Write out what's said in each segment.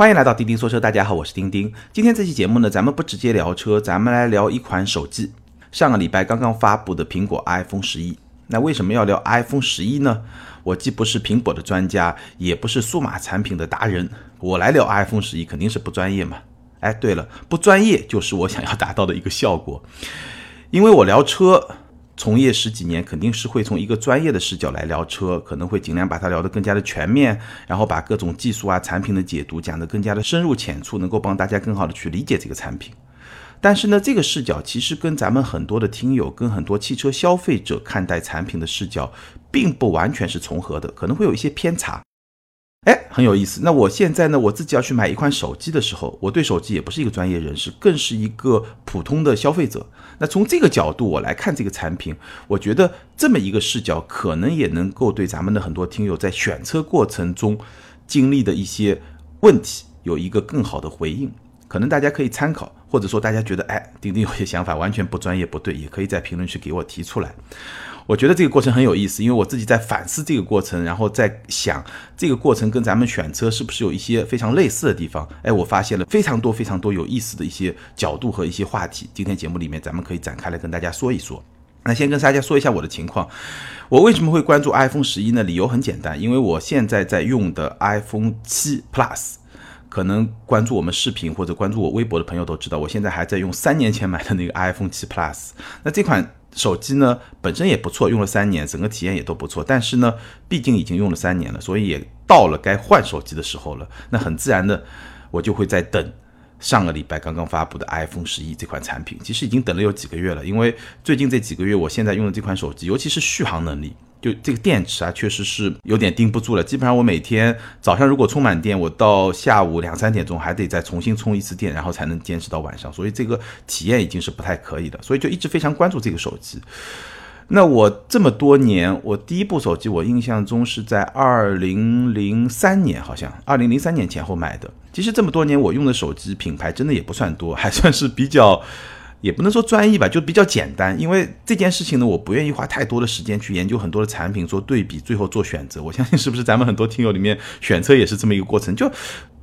欢迎来到钉钉说车，大家好，我是钉钉。今天这期节目呢，咱们不直接聊车，咱们来聊一款手机。上个礼拜刚刚发布的苹果 iPhone 十一。那为什么要聊 iPhone 十一呢？我既不是苹果的专家，也不是数码产品的达人，我来聊 iPhone 十一肯定是不专业嘛。哎，对了，不专业就是我想要达到的一个效果，因为我聊车。从业十几年，肯定是会从一个专业的视角来聊车，可能会尽量把它聊得更加的全面，然后把各种技术啊、产品的解读讲得更加的深入浅出，能够帮大家更好的去理解这个产品。但是呢，这个视角其实跟咱们很多的听友、跟很多汽车消费者看待产品的视角，并不完全是重合的，可能会有一些偏差。哎，很有意思。那我现在呢，我自己要去买一款手机的时候，我对手机也不是一个专业人士，更是一个普通的消费者。那从这个角度我来看这个产品，我觉得这么一个视角，可能也能够对咱们的很多听友在选车过程中经历的一些问题有一个更好的回应。可能大家可以参考，或者说大家觉得，哎，丁丁有些想法完全不专业不对，也可以在评论区给我提出来。我觉得这个过程很有意思，因为我自己在反思这个过程，然后在想这个过程跟咱们选车是不是有一些非常类似的地方。哎，我发现了非常多非常多有意思的一些角度和一些话题。今天节目里面咱们可以展开来跟大家说一说。那先跟大家说一下我的情况，我为什么会关注 iPhone 十一呢？理由很简单，因为我现在在用的 iPhone 七 Plus。可能关注我们视频或者关注我微博的朋友都知道，我现在还在用三年前买的那个 iPhone 7 Plus。那这款手机呢，本身也不错，用了三年，整个体验也都不错。但是呢，毕竟已经用了三年了，所以也到了该换手机的时候了。那很自然的，我就会在等上个礼拜刚刚发布的 iPhone 十一这款产品。其实已经等了有几个月了，因为最近这几个月，我现在用的这款手机，尤其是续航能力。就这个电池啊，确实是有点盯不住了。基本上我每天早上如果充满电，我到下午两三点钟还得再重新充一次电，然后才能坚持到晚上。所以这个体验已经是不太可以的。所以就一直非常关注这个手机。那我这么多年，我第一部手机我印象中是在二零零三年，好像二零零三年前后买的。其实这么多年我用的手机品牌真的也不算多，还算是比较。也不能说专一吧，就比较简单。因为这件事情呢，我不愿意花太多的时间去研究很多的产品做对比，最后做选择。我相信是不是咱们很多听友里面选车也是这么一个过程？就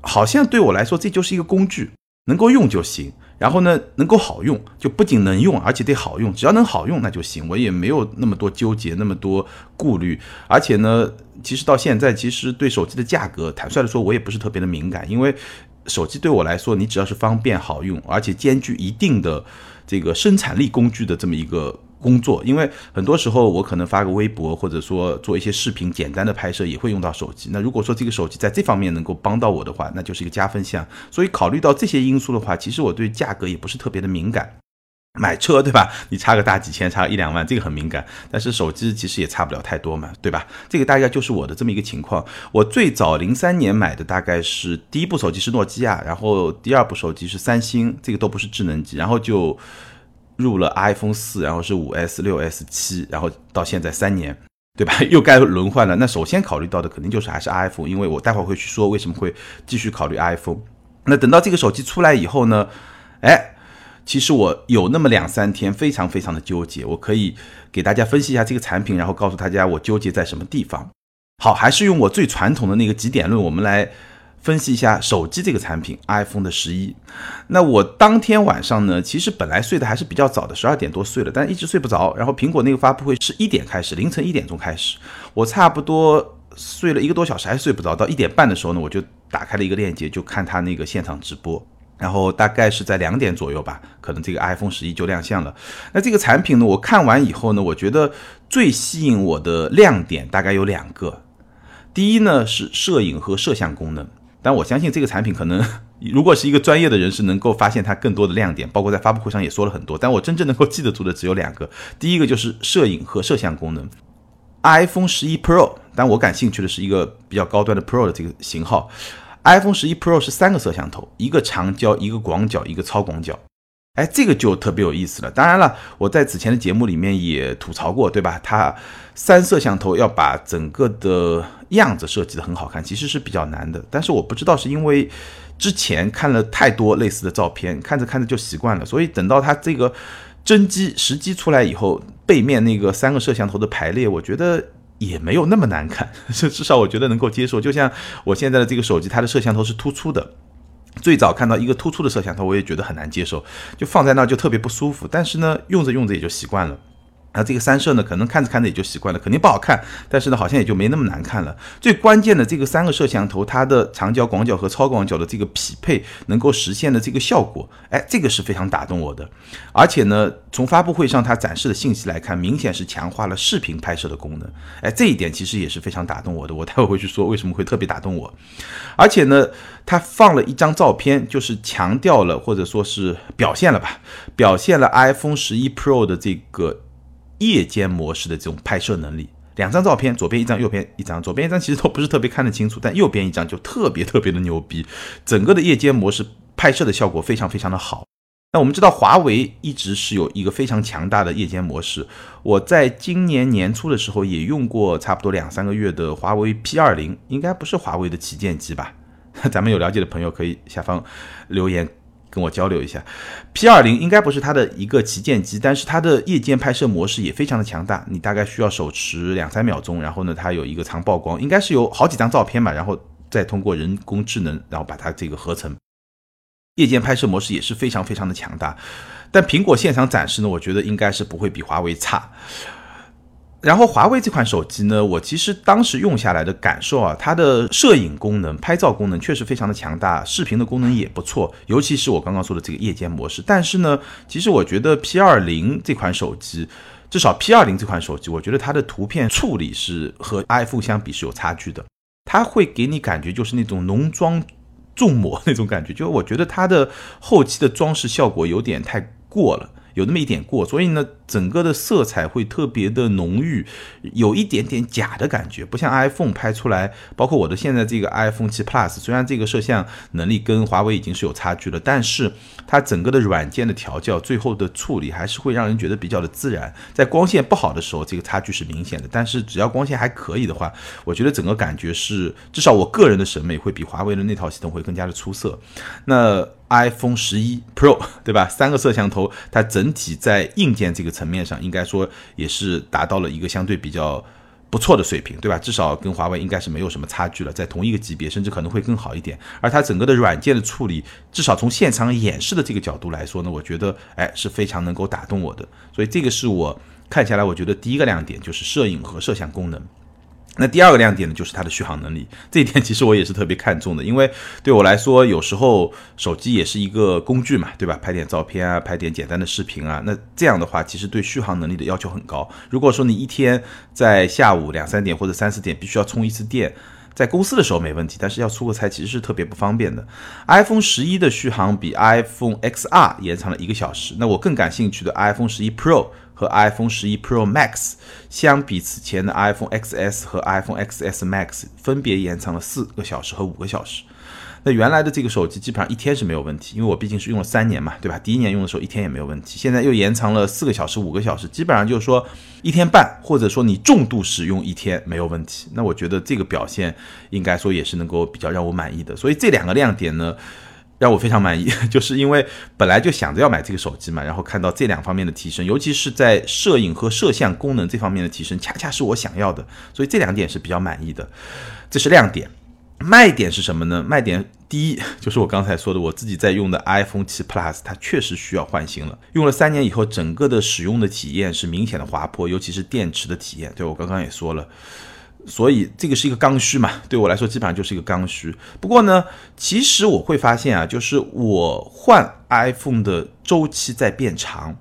好像对我来说，这就是一个工具，能够用就行。然后呢，能够好用，就不仅能用，而且得好用。只要能好用，那就行。我也没有那么多纠结，那么多顾虑。而且呢，其实到现在，其实对手机的价格，坦率的说，我也不是特别的敏感，因为。手机对我来说，你只要是方便好用，而且兼具一定的这个生产力工具的这么一个工作，因为很多时候我可能发个微博，或者说做一些视频简单的拍摄，也会用到手机。那如果说这个手机在这方面能够帮到我的话，那就是一个加分项。所以考虑到这些因素的话，其实我对价格也不是特别的敏感。买车对吧？你差个大几千，差个一两万，这个很敏感。但是手机其实也差不了太多嘛，对吧？这个大概就是我的这么一个情况。我最早零三年买的大概是第一部手机是诺基亚，然后第二部手机是三星，这个都不是智能机。然后就入了 iPhone 四，然后是五 S、六 S、七，然后到现在三年，对吧？又该轮换了。那首先考虑到的肯定就是还是 iPhone，因为我待会儿会去说为什么会继续考虑 iPhone。那等到这个手机出来以后呢，哎。其实我有那么两三天非常非常的纠结，我可以给大家分析一下这个产品，然后告诉大家我纠结在什么地方。好，还是用我最传统的那个几点论，我们来分析一下手机这个产品，iPhone 的十一。那我当天晚上呢，其实本来睡的还是比较早的，十二点多睡了，但一直睡不着。然后苹果那个发布会是一点开始，凌晨一点钟开始，我差不多睡了一个多小时还睡不着。到一点半的时候呢，我就打开了一个链接，就看他那个现场直播。然后大概是在两点左右吧，可能这个 iPhone 十一就亮相了。那这个产品呢，我看完以后呢，我觉得最吸引我的亮点大概有两个。第一呢是摄影和摄像功能，但我相信这个产品可能 如果是一个专业的人士能够发现它更多的亮点，包括在发布会上也说了很多。但我真正能够记得住的只有两个，第一个就是摄影和摄像功能。iPhone 十一 Pro，但我感兴趣的是一个比较高端的 Pro 的这个型号。iPhone 十一 Pro 是三个摄像头，一个长焦，一个广角，一个超广角。哎，这个就特别有意思了。当然了，我在此前的节目里面也吐槽过，对吧？它三摄像头要把整个的样子设计的很好看，其实是比较难的。但是我不知道是因为之前看了太多类似的照片，看着看着就习惯了，所以等到它这个真机实机出来以后，背面那个三个摄像头的排列，我觉得。也没有那么难看，至少我觉得能够接受。就像我现在的这个手机，它的摄像头是突出的，最早看到一个突出的摄像头，我也觉得很难接受，就放在那儿就特别不舒服。但是呢，用着用着也就习惯了。那这个三摄呢，可能看着看着也就习惯了，肯定不好看，但是呢，好像也就没那么难看了。最关键的这个三个摄像头，它的长焦、广角和超广角的这个匹配，能够实现的这个效果，哎，这个是非常打动我的。而且呢，从发布会上它展示的信息来看，明显是强化了视频拍摄的功能，哎，这一点其实也是非常打动我的。我待会回去说为什么会特别打动我。而且呢，它放了一张照片，就是强调了或者说是表现了吧，表现了 iPhone 十一 Pro 的这个。夜间模式的这种拍摄能力，两张照片，左边一张，右边一张。左边一张其实都不是特别看得清楚，但右边一张就特别特别的牛逼。整个的夜间模式拍摄的效果非常非常的好。那我们知道华为一直是有一个非常强大的夜间模式。我在今年年初的时候也用过差不多两三个月的华为 P 二零，应该不是华为的旗舰机吧？咱们有了解的朋友可以下方留言。跟我交流一下，P 二零应该不是它的一个旗舰机，但是它的夜间拍摄模式也非常的强大。你大概需要手持两三秒钟，然后呢，它有一个长曝光，应该是有好几张照片吧，然后再通过人工智能，然后把它这个合成。夜间拍摄模式也是非常非常的强大。但苹果现场展示呢，我觉得应该是不会比华为差。然后华为这款手机呢，我其实当时用下来的感受啊，它的摄影功能、拍照功能确实非常的强大，视频的功能也不错，尤其是我刚刚说的这个夜间模式。但是呢，其实我觉得 P 二零这款手机，至少 P 二零这款手机，我觉得它的图片处理是和 iPhone 相比是有差距的，它会给你感觉就是那种浓妆重抹那种感觉，就我觉得它的后期的装饰效果有点太过了。有那么一点过，所以呢，整个的色彩会特别的浓郁，有一点点假的感觉，不像 iPhone 拍出来。包括我的现在这个 iPhone 七 Plus，虽然这个摄像能力跟华为已经是有差距了，但是它整个的软件的调教，最后的处理还是会让人觉得比较的自然。在光线不好的时候，这个差距是明显的，但是只要光线还可以的话，我觉得整个感觉是，至少我个人的审美会比华为的那套系统会更加的出色。那。iPhone 十一 Pro 对吧？三个摄像头，它整体在硬件这个层面上，应该说也是达到了一个相对比较不错的水平，对吧？至少跟华为应该是没有什么差距了，在同一个级别，甚至可能会更好一点。而它整个的软件的处理，至少从现场演示的这个角度来说呢，我觉得哎是非常能够打动我的。所以这个是我看下来，我觉得第一个亮点就是摄影和摄像功能。那第二个亮点呢，就是它的续航能力。这一点其实我也是特别看重的，因为对我来说，有时候手机也是一个工具嘛，对吧？拍点照片啊，拍点简单的视频啊，那这样的话，其实对续航能力的要求很高。如果说你一天在下午两三点或者三四点必须要充一次电，在公司的时候没问题，但是要出个差其实是特别不方便的。iPhone 十一的续航比 iPhone XR 延长了一个小时。那我更感兴趣的 iPhone 十一 Pro 和 iPhone 十一 Pro Max 相比，此前的 iPhone XS 和 iPhone XS Max 分别延长了四个小时和五个小时。那原来的这个手机基本上一天是没有问题，因为我毕竟是用了三年嘛，对吧？第一年用的时候一天也没有问题，现在又延长了四个小时、五个小时，基本上就是说一天半，或者说你重度使用一天没有问题。那我觉得这个表现应该说也是能够比较让我满意的。所以这两个亮点呢，让我非常满意，就是因为本来就想着要买这个手机嘛，然后看到这两方面的提升，尤其是在摄影和摄像功能这方面的提升，恰恰是我想要的，所以这两点是比较满意的，这是亮点。卖点是什么呢？卖点第一 就是我刚才说的，我自己在用的 iPhone 七 Plus，它确实需要换新了。用了三年以后，整个的使用的体验是明显的滑坡，尤其是电池的体验。对我刚刚也说了，所以这个是一个刚需嘛，对我来说基本上就是一个刚需。不过呢，其实我会发现啊，就是我换 iPhone 的周期在变长。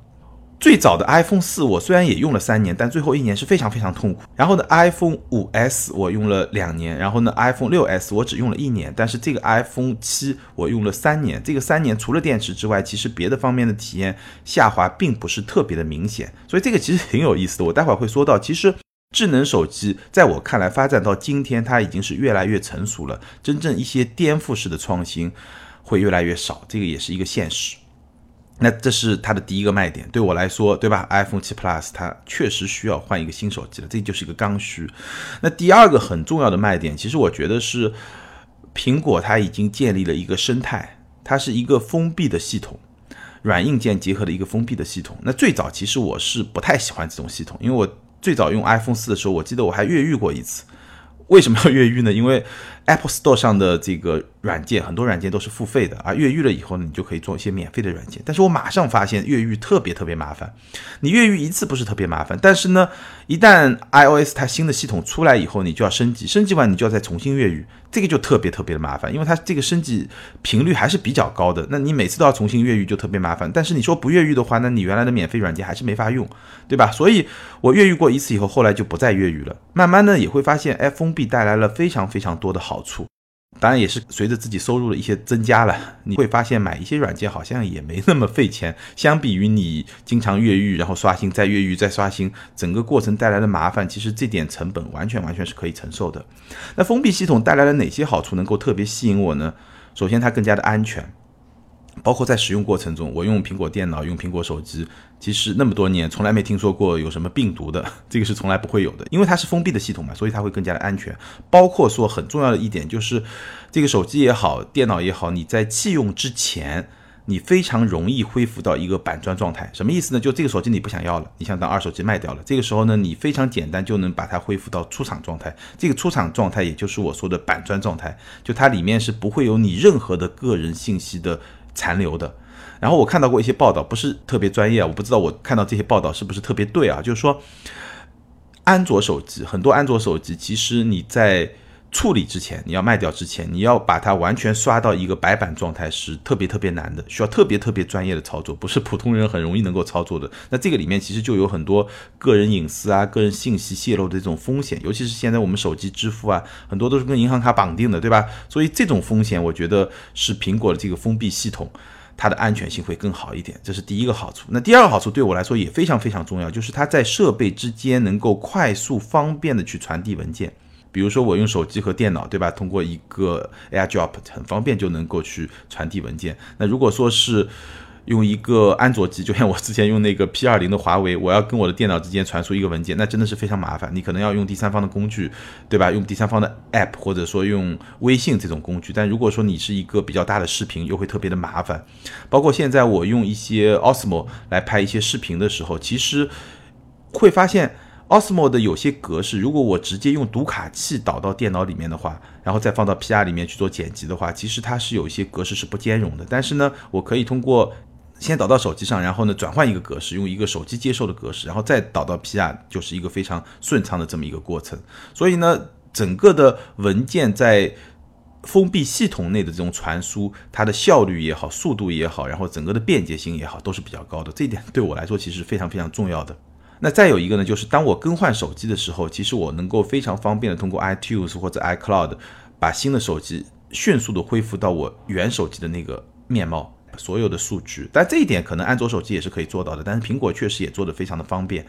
最早的 iPhone 四我虽然也用了三年，但最后一年是非常非常痛苦。然后呢，iPhone 五 S 我用了两年，然后呢，iPhone 六 S 我只用了一年，但是这个 iPhone 七我用了三年。这个三年除了电池之外，其实别的方面的体验下滑并不是特别的明显。所以这个其实挺有意思的。我待会儿会说到，其实智能手机在我看来发展到今天，它已经是越来越成熟了。真正一些颠覆式的创新会越来越少，这个也是一个现实。那这是它的第一个卖点，对我来说，对吧？iPhone 七 Plus 它确实需要换一个新手机了，这就是一个刚需。那第二个很重要的卖点，其实我觉得是苹果它已经建立了一个生态，它是一个封闭的系统，软硬件结合的一个封闭的系统。那最早其实我是不太喜欢这种系统，因为我最早用 iPhone 四的时候，我记得我还越狱过一次。为什么要越狱呢？因为 Apple Store 上的这个软件，很多软件都是付费的啊。越狱了以后呢，你就可以做一些免费的软件。但是我马上发现越狱特别特别麻烦。你越狱一次不是特别麻烦，但是呢，一旦 iOS 它新的系统出来以后，你就要升级，升级完你就要再重新越狱，这个就特别特别的麻烦，因为它这个升级频率还是比较高的。那你每次都要重新越狱就特别麻烦。但是你说不越狱的话，那你原来的免费软件还是没法用，对吧？所以我越狱过一次以后，后来就不再越狱了。慢慢的也会发现，哎，封闭带来了非常非常多的好好处。当然也是随着自己收入的一些增加了，你会发现买一些软件好像也没那么费钱。相比于你经常越狱，然后刷新再越狱再刷新，整个过程带来的麻烦，其实这点成本完全完全是可以承受的。那封闭系统带来了哪些好处能够特别吸引我呢？首先它更加的安全。包括在使用过程中，我用苹果电脑、用苹果手机，其实那么多年从来没听说过有什么病毒的，这个是从来不会有的，因为它是封闭的系统嘛，所以它会更加的安全。包括说很重要的一点就是，这个手机也好，电脑也好，你在弃用之前，你非常容易恢复到一个板砖状态。什么意思呢？就这个手机你不想要了，你想当二手机卖掉了，这个时候呢，你非常简单就能把它恢复到出厂状态。这个出厂状态也就是我说的板砖状态，就它里面是不会有你任何的个人信息的。残留的，然后我看到过一些报道，不是特别专业，我不知道我看到这些报道是不是特别对啊？就是说，安卓手机很多安卓手机，其实你在处理之前，你要卖掉之前，你要把它完全刷到一个白板状态是特别特别难的，需要特别特别专业的操作，不是普通人很容易能够操作的。那这个里面其实就有很多个人隐私啊、个人信息泄露的这种风险，尤其是现在我们手机支付啊，很多都是跟银行卡绑定的，对吧？所以这种风险，我觉得是苹果的这个封闭系统，它的安全性会更好一点，这是第一个好处。那第二个好处对我来说也非常非常重要，就是它在设备之间能够快速方便的去传递文件。比如说我用手机和电脑，对吧？通过一个 AirDrop 很方便就能够去传递文件。那如果说是用一个安卓机，就像我之前用那个 P 二零的华为，我要跟我的电脑之间传输一个文件，那真的是非常麻烦。你可能要用第三方的工具，对吧？用第三方的 App 或者说用微信这种工具。但如果说你是一个比较大的视频，又会特别的麻烦。包括现在我用一些 Osmo 来拍一些视频的时候，其实会发现。Osmo 的有些格式，如果我直接用读卡器导到电脑里面的话，然后再放到 PR 里面去做剪辑的话，其实它是有一些格式是不兼容的。但是呢，我可以通过先导到手机上，然后呢转换一个格式，用一个手机接受的格式，然后再导到 PR，就是一个非常顺畅的这么一个过程。所以呢，整个的文件在封闭系统内的这种传输，它的效率也好，速度也好，然后整个的便捷性也好，都是比较高的。这一点对我来说其实非常非常重要的。那再有一个呢，就是当我更换手机的时候，其实我能够非常方便的通过 iTunes 或者 iCloud 把新的手机迅速的恢复到我原手机的那个面貌，所有的数据。但这一点可能安卓手机也是可以做到的，但是苹果确实也做得非常的方便。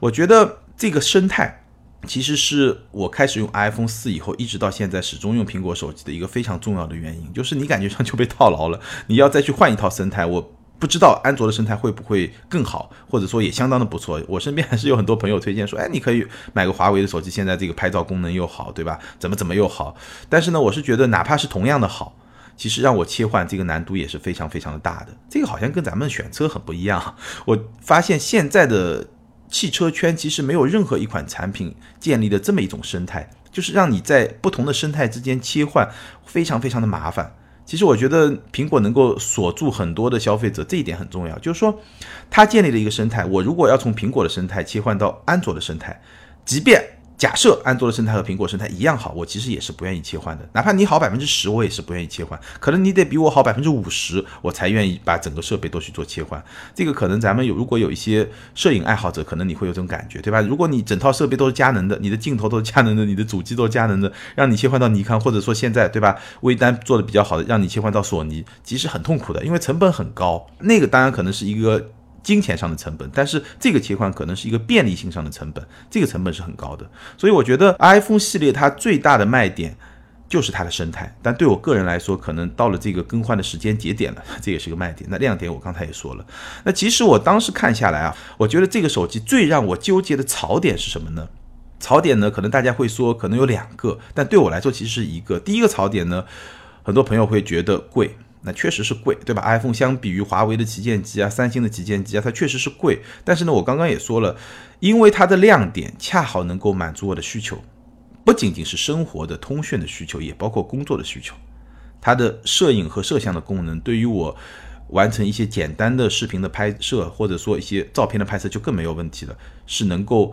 我觉得这个生态其实是我开始用 iPhone 四以后一直到现在始终用苹果手机的一个非常重要的原因，就是你感觉上就被套牢了，你要再去换一套生态，我。不知道安卓的生态会不会更好，或者说也相当的不错。我身边还是有很多朋友推荐说，哎，你可以买个华为的手机，现在这个拍照功能又好，对吧？怎么怎么又好？但是呢，我是觉得哪怕是同样的好，其实让我切换这个难度也是非常非常的大的。这个好像跟咱们选车很不一样。我发现现在的汽车圈其实没有任何一款产品建立的这么一种生态，就是让你在不同的生态之间切换非常非常的麻烦。其实我觉得苹果能够锁住很多的消费者，这一点很重要。就是说，它建立了一个生态，我如果要从苹果的生态切换到安卓的生态，即便。假设安卓的生态和苹果生态一样好，我其实也是不愿意切换的。哪怕你好百分之十，我也是不愿意切换。可能你得比我好百分之五十，我才愿意把整个设备都去做切换。这个可能咱们有，如果有一些摄影爱好者，可能你会有这种感觉，对吧？如果你整套设备都是佳能的，你的镜头都是佳能的，你的主机都是佳能的，让你切换到尼康，或者说现在，对吧？微单做的比较好的，让你切换到索尼，其实很痛苦的，因为成本很高。那个当然可能是一个。金钱上的成本，但是这个切换可能是一个便利性上的成本，这个成本是很高的。所以我觉得 iPhone 系列它最大的卖点就是它的生态，但对我个人来说，可能到了这个更换的时间节点了，这也是个卖点。那亮点我刚才也说了，那其实我当时看下来啊，我觉得这个手机最让我纠结的槽点是什么呢？槽点呢，可能大家会说可能有两个，但对我来说其实是一个。第一个槽点呢，很多朋友会觉得贵。那确实是贵，对吧？iPhone 相比于华为的旗舰机啊、三星的旗舰机啊，它确实是贵。但是呢，我刚刚也说了，因为它的亮点恰好能够满足我的需求，不仅仅是生活的通讯的需求，也包括工作的需求。它的摄影和摄像的功能，对于我完成一些简单的视频的拍摄，或者说一些照片的拍摄就更没有问题了，是能够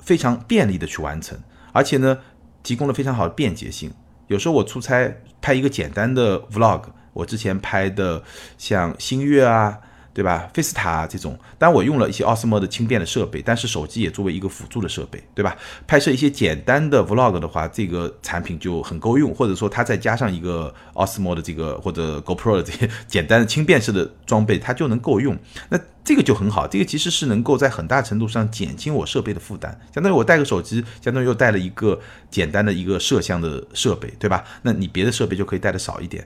非常便利的去完成，而且呢，提供了非常好的便捷性。有时候我出差拍一个简单的 vlog，我之前拍的像星月啊。对吧？菲斯塔这种，当然我用了一些 Osmo 的轻便的设备，但是手机也作为一个辅助的设备，对吧？拍摄一些简单的 Vlog 的话，这个产品就很够用，或者说它再加上一个 Osmo 的这个或者 GoPro 的这些简单的轻便式的装备，它就能够用。那这个就很好，这个其实是能够在很大程度上减轻我设备的负担，相当于我带个手机，相当于又带了一个简单的一个摄像的设备，对吧？那你别的设备就可以带的少一点，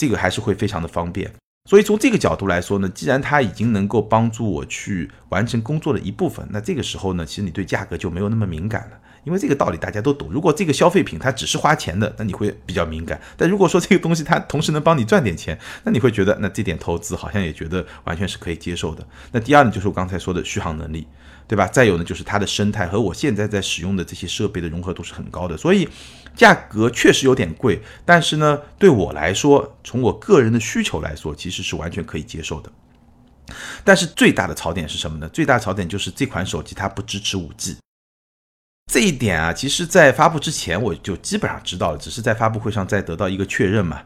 这个还是会非常的方便。所以从这个角度来说呢，既然它已经能够帮助我去完成工作的一部分，那这个时候呢，其实你对价格就没有那么敏感了，因为这个道理大家都懂。如果这个消费品它只是花钱的，那你会比较敏感；但如果说这个东西它同时能帮你赚点钱，那你会觉得那这点投资好像也觉得完全是可以接受的。那第二呢，就是我刚才说的续航能力。对吧？再有呢，就是它的生态和我现在在使用的这些设备的融合度是很高的，所以价格确实有点贵，但是呢，对我来说，从我个人的需求来说，其实是完全可以接受的。但是最大的槽点是什么呢？最大槽点就是这款手机它不支持五 G，这一点啊，其实在发布之前我就基本上知道了，只是在发布会上再得到一个确认嘛，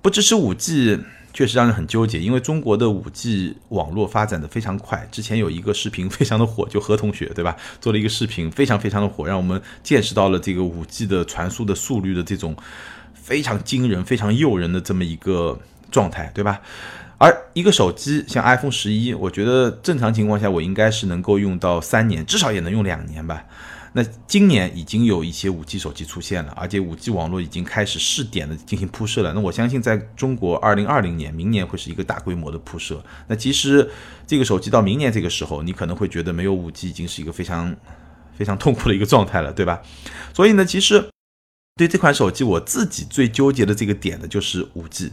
不支持五 G。确实让人很纠结，因为中国的五 G 网络发展的非常快。之前有一个视频非常的火，就何同学对吧，做了一个视频非常非常的火，让我们见识到了这个五 G 的传输的速率的这种非常惊人、非常诱人的这么一个状态，对吧？而一个手机像 iPhone 十一，我觉得正常情况下我应该是能够用到三年，至少也能用两年吧。那今年已经有一些五 G 手机出现了，而且五 G 网络已经开始试点的进行铺设了。那我相信，在中国，二零二零年明年会是一个大规模的铺设。那其实这个手机到明年这个时候，你可能会觉得没有五 G 已经是一个非常非常痛苦的一个状态了，对吧？所以呢，其实对这款手机，我自己最纠结的这个点呢，就是五 G。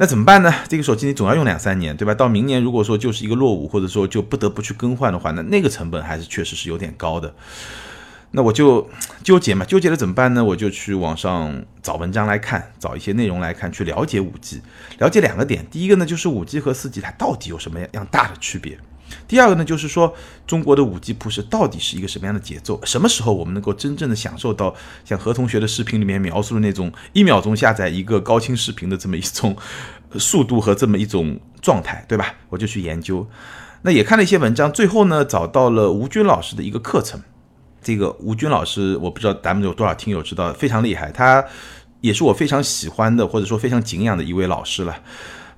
那怎么办呢？这个手机你总要用两三年，对吧？到明年如果说就是一个落伍，或者说就不得不去更换的话，那那个成本还是确实是有点高的。那我就纠结嘛，纠结了怎么办呢？我就去网上找文章来看，找一些内容来看，去了解五 G，了解两个点。第一个呢，就是五 G 和四 G 它到底有什么样大的区别？第二个呢，就是说中国的五 G 铺设到底是一个什么样的节奏？什么时候我们能够真正的享受到像何同学的视频里面描述的那种一秒钟下载一个高清视频的这么一种 速度和这么一种状态，对吧？我就去研究，那也看了一些文章，最后呢找到了吴军老师的一个课程。这个吴军老师，我不知道咱们有多少听友知道，非常厉害，他也是我非常喜欢的或者说非常敬仰的一位老师了。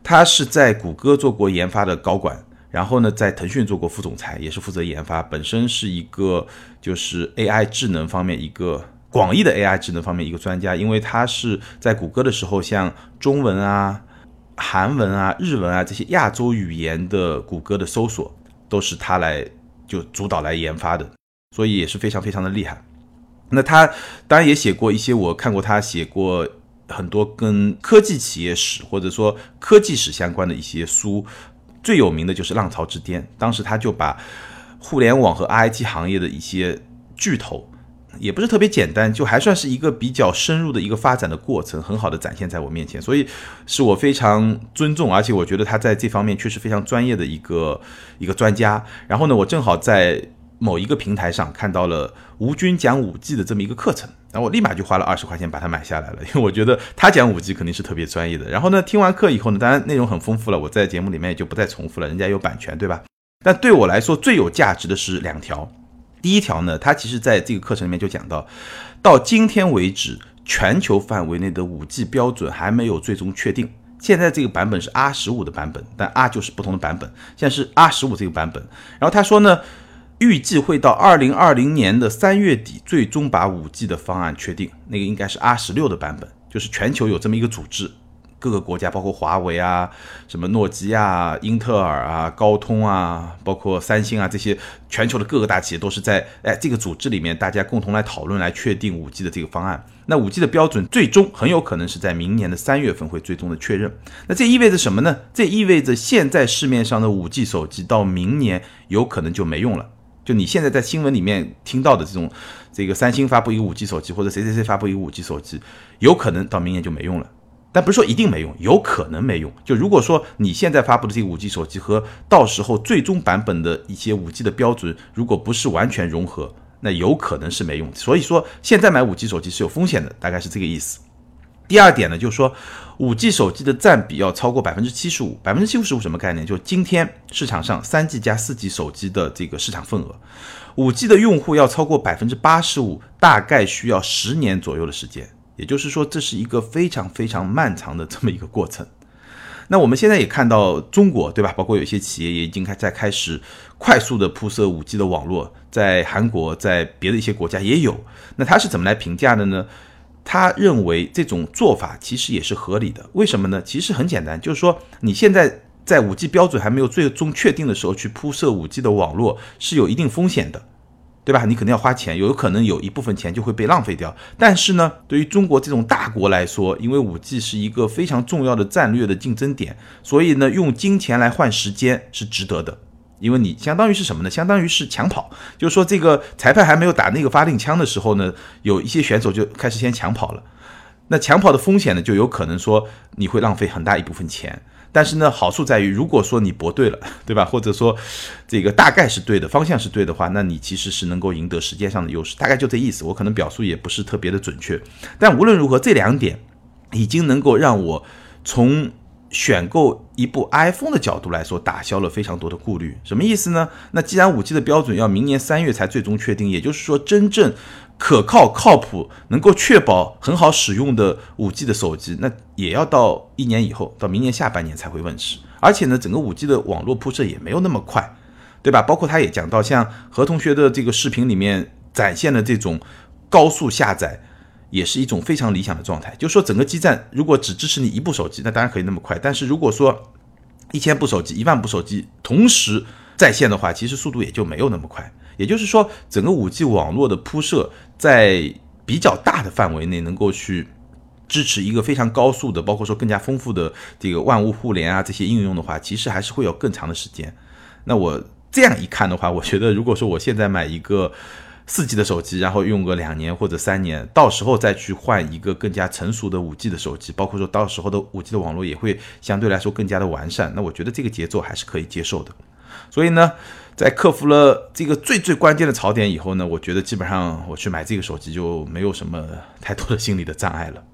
他是在谷歌做过研发的高管。然后呢，在腾讯做过副总裁，也是负责研发，本身是一个就是 AI 智能方面一个广义的 AI 智能方面一个专家，因为他是在谷歌的时候，像中文啊、韩文啊、日文啊这些亚洲语言的谷歌的搜索都是他来就主导来研发的，所以也是非常非常的厉害。那他当然也写过一些，我看过他写过很多跟科技企业史或者说科技史相关的一些书。最有名的就是《浪潮之巅》，当时他就把互联网和 IT 行业的一些巨头，也不是特别简单，就还算是一个比较深入的一个发展的过程，很好的展现在我面前，所以是我非常尊重，而且我觉得他在这方面确实非常专业的一个一个专家。然后呢，我正好在某一个平台上看到了吴军讲五 G 的这么一个课程。然后我立马就花了二十块钱把它买下来了，因为我觉得他讲五 G 肯定是特别专业的。然后呢，听完课以后呢，当然内容很丰富了，我在节目里面也就不再重复了，人家有版权，对吧？但对我来说最有价值的是两条。第一条呢，他其实在这个课程里面就讲到，到今天为止，全球范围内的五 G 标准还没有最终确定。现在这个版本是 R 十五的版本，但 R 就是不同的版本，现在是 R 十五这个版本。然后他说呢。预计会到二零二零年的三月底，最终把五 G 的方案确定。那个应该是 R 十六的版本，就是全球有这么一个组织，各个国家，包括华为啊、什么诺基亚、英特尔啊、高通啊，包括三星啊这些全球的各个大企业都是在哎这个组织里面，大家共同来讨论来确定五 G 的这个方案。那五 G 的标准最终很有可能是在明年的三月份会最终的确认。那这意味着什么呢？这意味着现在市面上的五 G 手机到明年有可能就没用了。就你现在在新闻里面听到的这种，这个三星发布一个五 G 手机，或者谁谁谁发布一个五 G 手机，有可能到明年就没用了。但不是说一定没用，有可能没用。就如果说你现在发布的这个五 G 手机和到时候最终版本的一些五 G 的标准，如果不是完全融合，那有可能是没用。所以说现在买五 G 手机是有风险的，大概是这个意思。第二点呢，就是说五 G 手机的占比要超过百分之七十五，百分之七十五什么概念？就今天市场上三 G 加四 G 手机的这个市场份额，五 G 的用户要超过百分之八十五，大概需要十年左右的时间。也就是说，这是一个非常非常漫长的这么一个过程。那我们现在也看到中国，对吧？包括有些企业也已经开在开始快速的铺设五 G 的网络，在韩国，在别的一些国家也有。那他是怎么来评价的呢？他认为这种做法其实也是合理的。为什么呢？其实很简单，就是说你现在在五 G 标准还没有最终确定的时候去铺设五 G 的网络是有一定风险的。对吧？你肯定要花钱，有可能有一部分钱就会被浪费掉。但是呢，对于中国这种大国来说，因为五 G 是一个非常重要的战略的竞争点，所以呢，用金钱来换时间是值得的。因为你相当于是什么呢？相当于是抢跑，就是说这个裁判还没有打那个发令枪的时候呢，有一些选手就开始先抢跑了。那抢跑的风险呢，就有可能说你会浪费很大一部分钱。但是呢，好处在于，如果说你博对了，对吧？或者说，这个大概是对的，方向是对的话，那你其实是能够赢得时间上的优势。大概就这意思，我可能表述也不是特别的准确。但无论如何，这两点已经能够让我从选购一部 iPhone 的角度来说，打消了非常多的顾虑。什么意思呢？那既然五 G 的标准要明年三月才最终确定，也就是说，真正可靠、靠谱，能够确保很好使用的五 G 的手机，那也要到一年以后，到明年下半年才会问世。而且呢，整个五 G 的网络铺设也没有那么快，对吧？包括他也讲到，像何同学的这个视频里面展现的这种高速下载，也是一种非常理想的状态。就是说，整个基站如果只支持你一部手机，那当然可以那么快。但是如果说一千部手机、一万部手机同时在线的话，其实速度也就没有那么快。也就是说，整个五 G 网络的铺设在比较大的范围内能够去支持一个非常高速的，包括说更加丰富的这个万物互联啊这些应用的话，其实还是会有更长的时间。那我这样一看的话，我觉得如果说我现在买一个四 G 的手机，然后用个两年或者三年，到时候再去换一个更加成熟的五 G 的手机，包括说到时候的五 G 的网络也会相对来说更加的完善。那我觉得这个节奏还是可以接受的。所以呢。在克服了这个最最关键的槽点以后呢，我觉得基本上我去买这个手机就没有什么太多的心理的障碍了。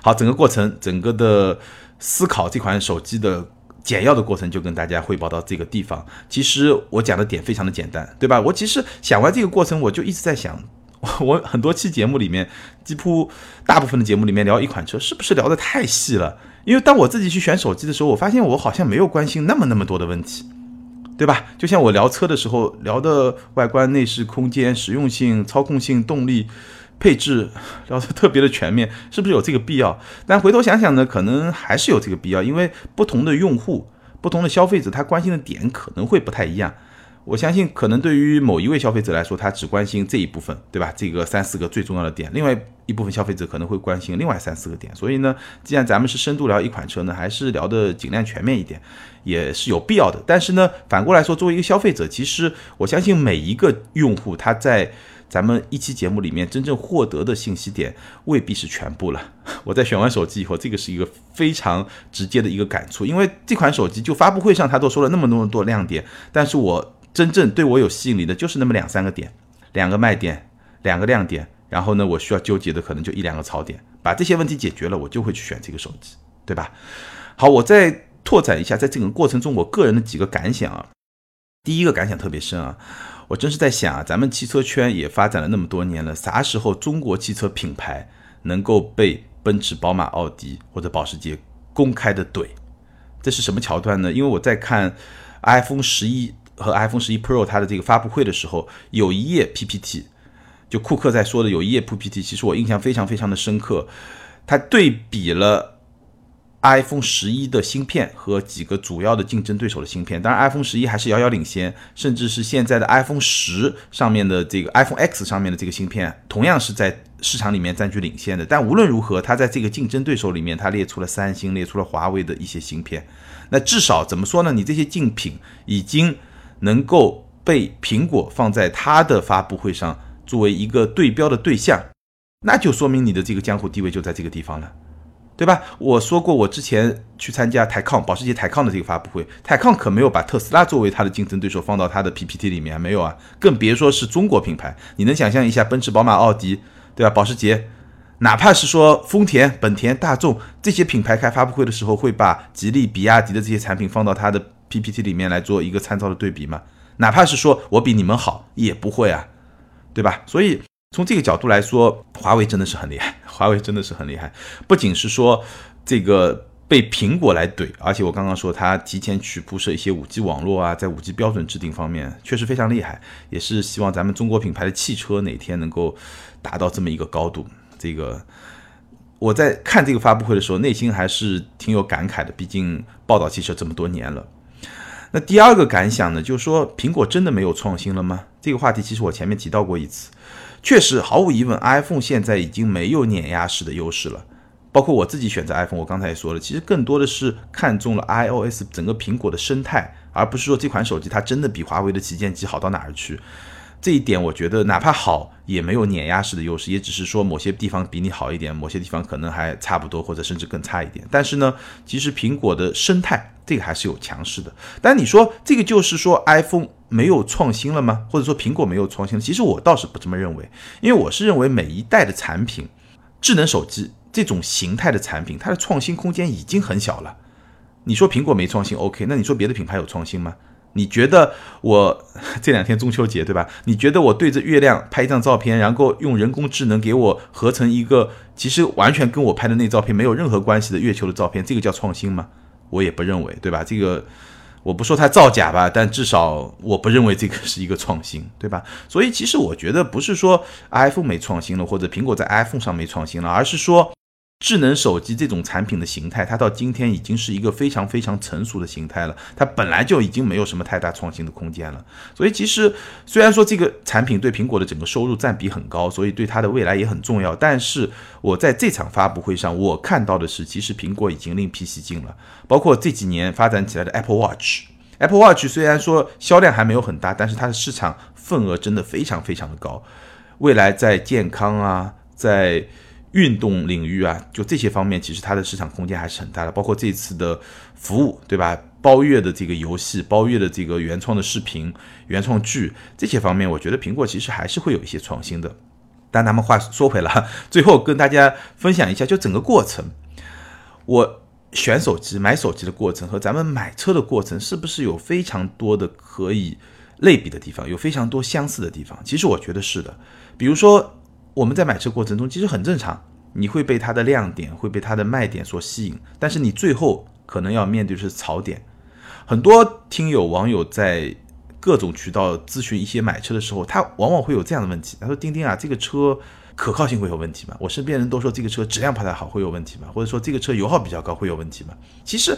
好，整个过程，整个的思考这款手机的简要的过程就跟大家汇报到这个地方。其实我讲的点非常的简单，对吧？我其实想完这个过程，我就一直在想，我很多期节目里面，几乎大部分的节目里面聊一款车，是不是聊得太细了？因为当我自己去选手机的时候，我发现我好像没有关心那么那么多的问题。对吧？就像我聊车的时候聊的外观、内饰、空间、实用性、操控性、动力、配置，聊得特别的全面，是不是有这个必要？但回头想想呢，可能还是有这个必要，因为不同的用户、不同的消费者，他关心的点可能会不太一样。我相信，可能对于某一位消费者来说，他只关心这一部分，对吧？这个三四个最重要的点。另外一部分消费者可能会关心另外三四个点。所以呢，既然咱们是深度聊一款车呢，还是聊的尽量全面一点，也是有必要的。但是呢，反过来说，作为一个消费者，其实我相信每一个用户他在咱们一期节目里面真正获得的信息点未必是全部了。我在选完手机以后，这个是一个非常直接的一个感触，因为这款手机就发布会上他都说了那么那么多亮点，但是我。真正对我有吸引力的，就是那么两三个点，两个卖点，两个亮点。然后呢，我需要纠结的可能就一两个槽点。把这些问题解决了，我就会去选这个手机，对吧？好，我再拓展一下，在这个过程中，我个人的几个感想啊。第一个感想特别深啊，我真是在想啊，咱们汽车圈也发展了那么多年了，啥时候中国汽车品牌能够被奔驰、宝马、奥迪或者保时捷公开的怼？这是什么桥段呢？因为我在看 iPhone 十一。和 iPhone 十一 Pro 它的这个发布会的时候，有一页 PPT，就库克在说的有一页 PPT，其实我印象非常非常的深刻。他对比了 iPhone 十一的芯片和几个主要的竞争对手的芯片，当然 iPhone 十一还是遥遥领先，甚至是现在的 iPhone 十上面的这个 iPhone X 上面的这个芯片，同样是在市场里面占据领先的。但无论如何，它在这个竞争对手里面，它列出了三星，列出了华为的一些芯片。那至少怎么说呢？你这些竞品已经。能够被苹果放在它的发布会上作为一个对标的对象，那就说明你的这个江湖地位就在这个地方了，对吧？我说过，我之前去参加台康保时捷台康的这个发布会，台康可没有把特斯拉作为它的竞争对手放到它的 PPT 里面，没有啊，更别说是中国品牌。你能想象一下，奔驰、宝马、奥迪，对吧？保时捷，哪怕是说丰田、本田、大众这些品牌开发布会的时候，会把吉利、比亚迪的这些产品放到它的 PPT 里面来做一个参照的对比吗？哪怕是说我比你们好，也不会啊，对吧？所以。从这个角度来说，华为真的是很厉害。华为真的是很厉害，不仅是说这个被苹果来怼，而且我刚刚说它提前去铺设一些五 G 网络啊，在五 G 标准制定方面确实非常厉害，也是希望咱们中国品牌的汽车哪天能够达到这么一个高度。这个我在看这个发布会的时候，内心还是挺有感慨的，毕竟报道汽车这么多年了。那第二个感想呢，就是说苹果真的没有创新了吗？这个话题其实我前面提到过一次。确实，毫无疑问，iPhone 现在已经没有碾压式的优势了。包括我自己选择 iPhone，我刚才也说了，其实更多的是看中了 iOS 整个苹果的生态，而不是说这款手机它真的比华为的旗舰机好到哪儿去。这一点我觉得，哪怕好，也没有碾压式的优势，也只是说某些地方比你好一点，某些地方可能还差不多，或者甚至更差一点。但是呢，其实苹果的生态这个还是有强势的。但你说这个就是说 iPhone。没有创新了吗？或者说苹果没有创新？其实我倒是不这么认为，因为我是认为每一代的产品，智能手机这种形态的产品，它的创新空间已经很小了。你说苹果没创新，OK？那你说别的品牌有创新吗？你觉得我 这两天中秋节对吧？你觉得我对着月亮拍一张照片，然后用人工智能给我合成一个其实完全跟我拍的那照片没有任何关系的月球的照片，这个叫创新吗？我也不认为，对吧？这个。我不说它造假吧，但至少我不认为这个是一个创新，对吧？所以其实我觉得不是说 iPhone 没创新了，或者苹果在 iPhone 上没创新了，而是说。智能手机这种产品的形态，它到今天已经是一个非常非常成熟的形态了。它本来就已经没有什么太大创新的空间了。所以，其实虽然说这个产品对苹果的整个收入占比很高，所以对它的未来也很重要。但是，我在这场发布会上，我看到的是，其实苹果已经另辟蹊径了。包括这几年发展起来的 Apple Watch，Apple Watch 虽然说销量还没有很大，但是它的市场份额真的非常非常的高。未来在健康啊，在运动领域啊，就这些方面，其实它的市场空间还是很大的。包括这次的服务，对吧？包月的这个游戏，包月的这个原创的视频、原创剧这些方面，我觉得苹果其实还是会有一些创新的。但咱们话说回来，最后跟大家分享一下，就整个过程，我选手机、买手机的过程和咱们买车的过程，是不是有非常多的可以类比的地方，有非常多相似的地方？其实我觉得是的，比如说。我们在买车过程中其实很正常，你会被它的亮点，会被它的卖点所吸引，但是你最后可能要面对的是槽点。很多听友网友在各种渠道咨询一些买车的时候，他往往会有这样的问题：他说，丁丁啊，这个车可靠性会有问题吗？我身边人都说这个车质量不太好，会有问题吗？或者说这个车油耗比较高，会有问题吗？其实。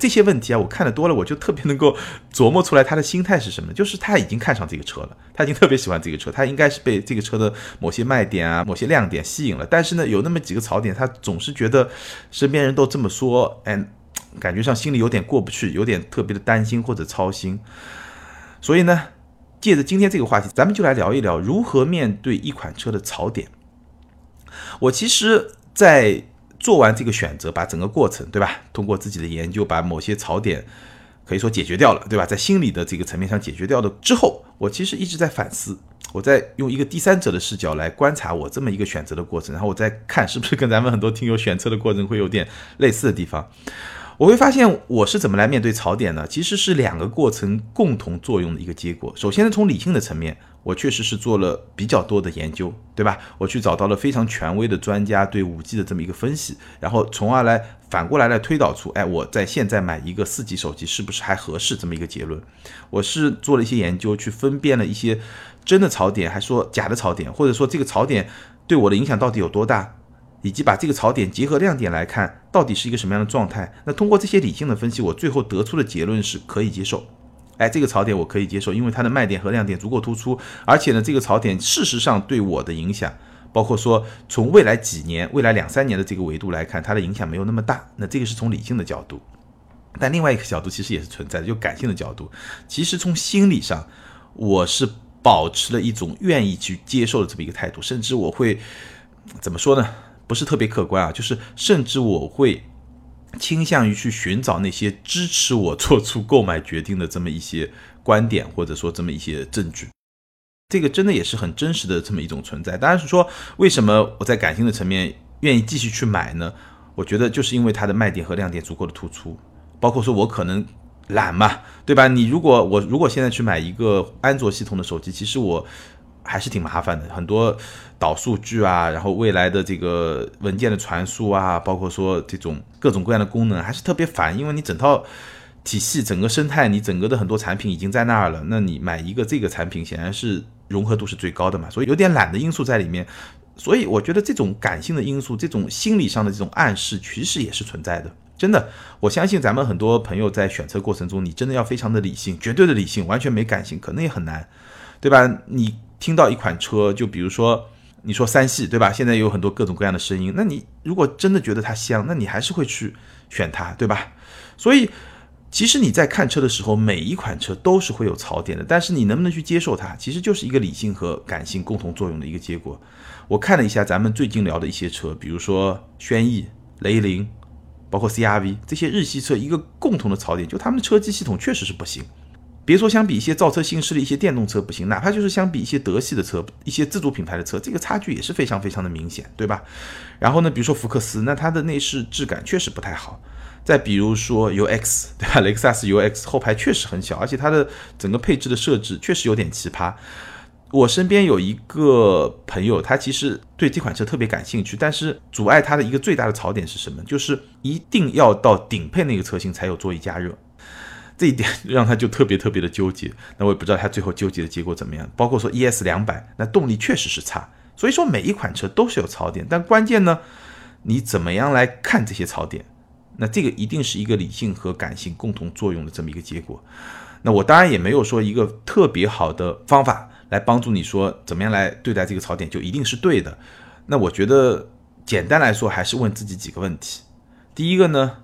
这些问题啊，我看的多了，我就特别能够琢磨出来他的心态是什么。就是他已经看上这个车了，他已经特别喜欢这个车，他应该是被这个车的某些卖点啊、某些亮点吸引了。但是呢，有那么几个槽点，他总是觉得身边人都这么说，哎，感觉上心里有点过不去，有点特别的担心或者操心。所以呢，借着今天这个话题，咱们就来聊一聊如何面对一款车的槽点。我其实，在。做完这个选择，把整个过程，对吧？通过自己的研究，把某些槽点可以说解决掉了，对吧？在心理的这个层面上解决掉的之后，我其实一直在反思，我在用一个第三者的视角来观察我这么一个选择的过程，然后我再看是不是跟咱们很多听友选车的过程会有点类似的地方。我会发现我是怎么来面对槽点呢？其实是两个过程共同作用的一个结果。首先呢，从理性的层面。我确实是做了比较多的研究，对吧？我去找到了非常权威的专家对五 G 的这么一个分析，然后从而来反过来来推导出，哎，我在现在买一个四 G 手机是不是还合适这么一个结论？我是做了一些研究，去分辨了一些真的槽点，还说假的槽点，或者说这个槽点对我的影响到底有多大，以及把这个槽点结合亮点来看，到底是一个什么样的状态？那通过这些理性的分析，我最后得出的结论是可以接受。哎，这个槽点我可以接受，因为它的卖点和亮点足够突出，而且呢，这个槽点事实上对我的影响，包括说从未来几年、未来两三年的这个维度来看，它的影响没有那么大。那这个是从理性的角度，但另外一个角度其实也是存在的，就感性的角度。其实从心理上，我是保持了一种愿意去接受的这么一个态度，甚至我会怎么说呢？不是特别客观啊，就是甚至我会倾向于去寻找那些支持我做出购买决定的这么一些观点，或者说这么一些证据。这个真的也是很真实的这么一种存在。当然是说，为什么我在感性的层面愿意继续去买呢？我觉得就是因为它的卖点和亮点足够的突出，包括说我可能懒嘛，对吧？你如果我如果现在去买一个安卓系统的手机，其实我还是挺麻烦的，很多导数据啊，然后未来的这个文件的传输啊，包括说这种各种各样的功能，还是特别烦，因为你整套。体系整个生态，你整个的很多产品已经在那儿了，那你买一个这个产品，显然是融合度是最高的嘛，所以有点懒的因素在里面，所以我觉得这种感性的因素，这种心理上的这种暗示，其实也是存在的。真的，我相信咱们很多朋友在选车过程中，你真的要非常的理性，绝对的理性，完全没感性，可能也很难，对吧？你听到一款车，就比如说你说三系，对吧？现在有很多各种各样的声音，那你如果真的觉得它香，那你还是会去选它，对吧？所以。其实你在看车的时候，每一款车都是会有槽点的，但是你能不能去接受它，其实就是一个理性和感性共同作用的一个结果。我看了一下咱们最近聊的一些车，比如说轩逸、雷凌，包括 CRV 这些日系车，一个共同的槽点就他们的车机系统确实是不行。别说相比一些造车新势力一些电动车不行，哪怕就是相比一些德系的车、一些自主品牌的车，这个差距也是非常非常的明显，对吧？然后呢，比如说福克斯，那它的内饰质感确实不太好。再比如说 UX，对吧？雷克萨斯 UX 后排确实很小，而且它的整个配置的设置确实有点奇葩。我身边有一个朋友，他其实对这款车特别感兴趣，但是阻碍他的一个最大的槽点是什么？就是一定要到顶配那个车型才有座椅加热，这一点让他就特别特别的纠结。那我也不知道他最后纠结的结果怎么样。包括说 ES 两百，那动力确实是差。所以说每一款车都是有槽点，但关键呢，你怎么样来看这些槽点？那这个一定是一个理性和感性共同作用的这么一个结果。那我当然也没有说一个特别好的方法来帮助你说怎么样来对待这个槽点就一定是对的。那我觉得简单来说还是问自己几个问题。第一个呢，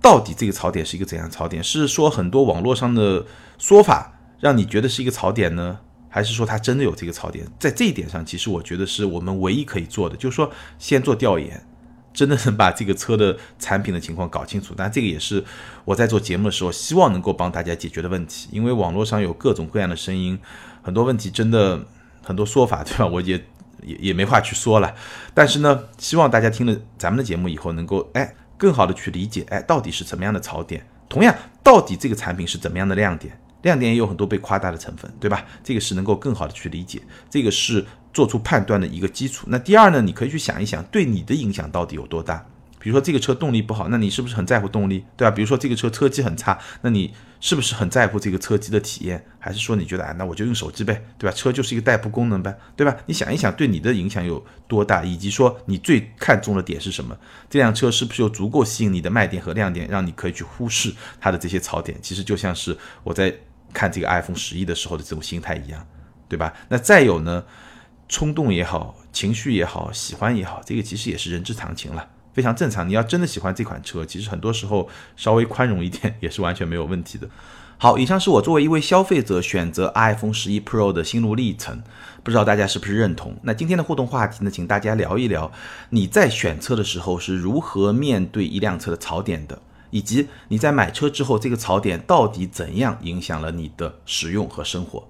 到底这个槽点是一个怎样槽点？是说很多网络上的说法让你觉得是一个槽点呢，还是说它真的有这个槽点？在这一点上，其实我觉得是我们唯一可以做的，就是说先做调研。真的能把这个车的产品的情况搞清楚，但这个也是我在做节目的时候希望能够帮大家解决的问题。因为网络上有各种各样的声音，很多问题真的很多说法，对吧？我也也也没话去说了。但是呢，希望大家听了咱们的节目以后，能够哎更好的去理解，哎到底是怎么样的槽点，同样到底这个产品是怎么样的亮点。亮点也有很多被夸大的成分，对吧？这个是能够更好的去理解，这个是做出判断的一个基础。那第二呢，你可以去想一想，对你的影响到底有多大？比如说这个车动力不好，那你是不是很在乎动力，对吧？比如说这个车车机很差，那你是不是很在乎这个车机的体验？还是说你觉得啊，那我就用手机呗，对吧？车就是一个代步功能呗，对吧？你想一想，对你的影响有多大，以及说你最看重的点是什么？这辆车是不是有足够吸引你的卖点和亮点，让你可以去忽视它的这些槽点？其实就像是我在。看这个 iPhone 十一的时候的这种心态一样，对吧？那再有呢，冲动也好，情绪也好，喜欢也好，这个其实也是人之常情了，非常正常。你要真的喜欢这款车，其实很多时候稍微宽容一点也是完全没有问题的。好，以上是我作为一位消费者选择 iPhone 十一 Pro 的心路历程，不知道大家是不是认同？那今天的互动话题呢，请大家聊一聊你在选车的时候是如何面对一辆车的槽点的。以及你在买车之后，这个槽点到底怎样影响了你的使用和生活？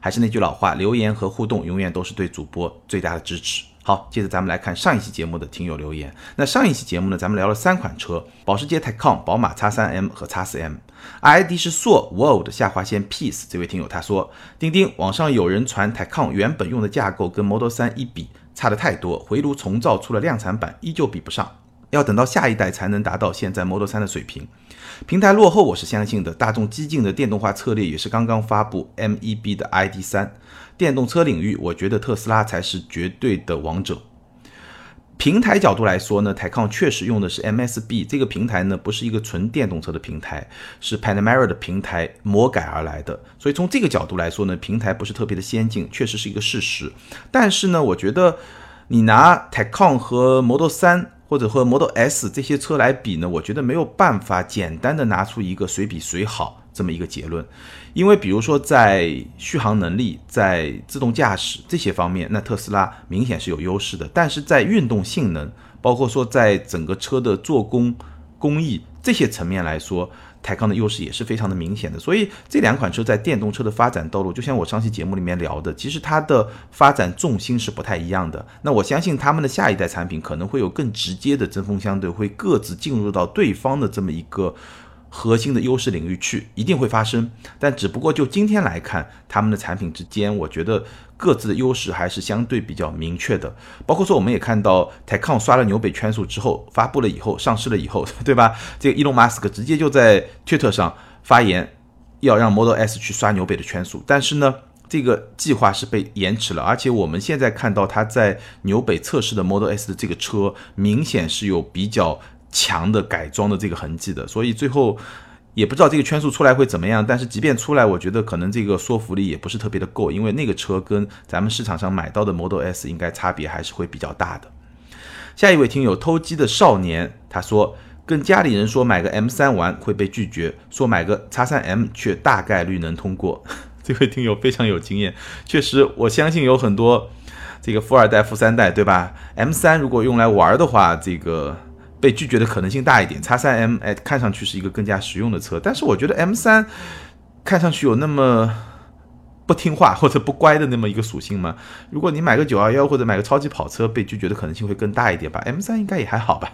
还是那句老话，留言和互动永远都是对主播最大的支持。好，接着咱们来看上一期节目的听友留言。那上一期节目呢，咱们聊了三款车：保时捷 Taycan、宝马 X3M 和 X4M，ID 是硕 World 下划线 Peace。这位听友他说，钉钉网上有人传 Taycan 原本用的架构跟 Model 3一比，差的太多，回炉重造出了量产版，依旧比不上。要等到下一代才能达到现在 Model 3的水平，平台落后我是相信的。大众激进的电动化策略也是刚刚发布 MEB 的 ID.3，电动车领域我觉得特斯拉才是绝对的王者。平台角度来说呢，台康确实用的是 MSB 这个平台呢，不是一个纯电动车的平台，是 Panamera 的平台魔改而来的。所以从这个角度来说呢，平台不是特别的先进，确实是一个事实。但是呢，我觉得你拿 Taycan 和 Model 3。或者和 Model S 这些车来比呢，我觉得没有办法简单的拿出一个谁比谁好这么一个结论。因为比如说在续航能力、在自动驾驶这些方面，那特斯拉明显是有优势的。但是在运动性能，包括说在整个车的做工工艺这些层面来说，泰康的优势也是非常的明显的。所以这两款车在电动车的发展道路，就像我上期节目里面聊的，其实它的发展重心是不太一样的。那我相信他们的下一代产品可能会有更直接的针锋相对，会各自进入到对方的这么一个。核心的优势领域去一定会发生，但只不过就今天来看，他们的产品之间，我觉得各自的优势还是相对比较明确的。包括说，我们也看到 taycon 刷了纽北圈速之后，发布了以后，上市了以后，对吧？这个伊隆马斯克直接就在 Twitter 上发言，要让 Model S 去刷纽北的圈速，但是呢，这个计划是被延迟了。而且我们现在看到他在纽北测试的 Model S 的这个车，明显是有比较。强的改装的这个痕迹的，所以最后也不知道这个圈数出来会怎么样。但是即便出来，我觉得可能这个说服力也不是特别的够，因为那个车跟咱们市场上买到的 Model S 应该差别还是会比较大的。下一位听友偷鸡的少年他说，跟家里人说买个 M 三玩会被拒绝，说买个叉三 M 却大概率能通过。这位听友非常有经验，确实，我相信有很多这个富二代、富三代，对吧？M 三如果用来玩的话，这个。被拒绝的可能性大一点，叉三 M 哎，看上去是一个更加实用的车，但是我觉得 M 三看上去有那么不听话或者不乖的那么一个属性吗？如果你买个九二幺或者买个超级跑车，被拒绝的可能性会更大一点吧？M 三应该也还好吧？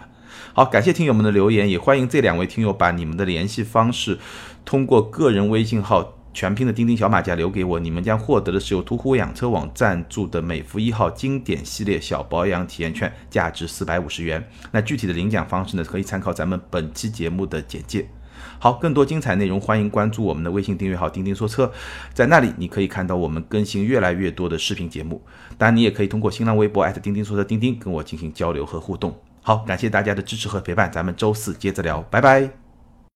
好，感谢听友们的留言，也欢迎这两位听友把你们的联系方式通过个人微信号。全拼的钉钉小马甲留给我，你们将获得的是由途虎养车网赞助的美孚一号经典系列小保养体验券，价值四百五十元。那具体的领奖方式呢？可以参考咱们本期节目的简介。好，更多精彩内容，欢迎关注我们的微信订阅号“钉钉说车”，在那里你可以看到我们更新越来越多的视频节目。当然，你也可以通过新浪微博钉钉说车钉钉跟我进行交流和互动。好，感谢大家的支持和陪伴，咱们周四接着聊，拜拜。